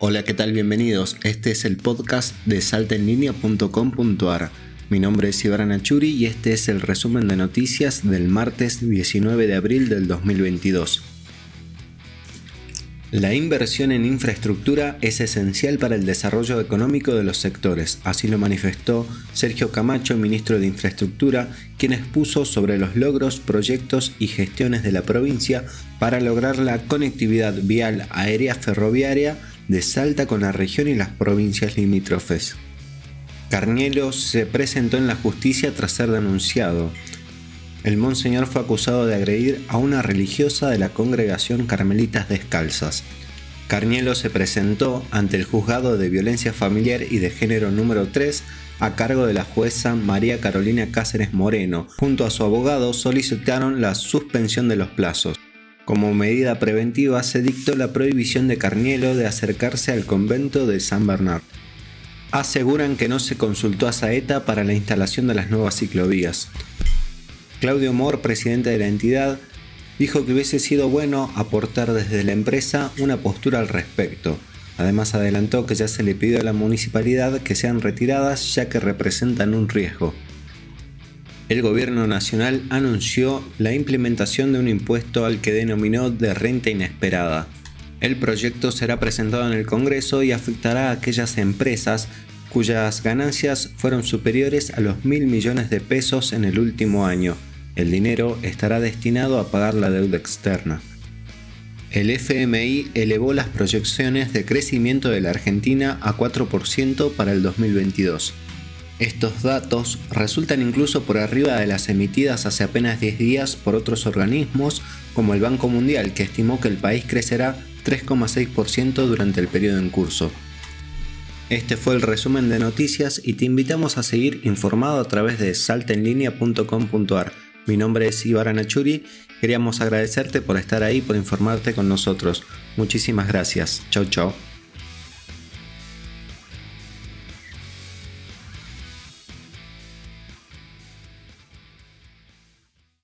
Hola, ¿qué tal? Bienvenidos. Este es el podcast de saltaenlinea.com.ar. Mi nombre es Ibarra Nachuri y este es el resumen de noticias del martes 19 de abril del 2022. La inversión en infraestructura es esencial para el desarrollo económico de los sectores, así lo manifestó Sergio Camacho, ministro de Infraestructura, quien expuso sobre los logros, proyectos y gestiones de la provincia para lograr la conectividad vial aérea ferroviaria de Salta con la región y las provincias limítrofes. Carnielo se presentó en la justicia tras ser denunciado. El monseñor fue acusado de agredir a una religiosa de la congregación Carmelitas Descalzas. Carnielo se presentó ante el juzgado de violencia familiar y de género número 3 a cargo de la jueza María Carolina Cáceres Moreno. Junto a su abogado solicitaron la suspensión de los plazos. Como medida preventiva se dictó la prohibición de Carnielo de acercarse al convento de San Bernardo. Aseguran que no se consultó a Saeta para la instalación de las nuevas ciclovías. Claudio Mor, presidente de la entidad, dijo que hubiese sido bueno aportar desde la empresa una postura al respecto. Además adelantó que ya se le pidió a la municipalidad que sean retiradas ya que representan un riesgo el gobierno nacional anunció la implementación de un impuesto al que denominó de renta inesperada. El proyecto será presentado en el Congreso y afectará a aquellas empresas cuyas ganancias fueron superiores a los mil millones de pesos en el último año. El dinero estará destinado a pagar la deuda externa. El FMI elevó las proyecciones de crecimiento de la Argentina a 4% para el 2022. Estos datos resultan incluso por arriba de las emitidas hace apenas 10 días por otros organismos como el Banco Mundial, que estimó que el país crecerá 3,6% durante el periodo en curso. Este fue el resumen de noticias y te invitamos a seguir informado a través de saltenlinea.com.ar. Mi nombre es Ibarra Nachuri, queríamos agradecerte por estar ahí, por informarte con nosotros. Muchísimas gracias. Chau chau.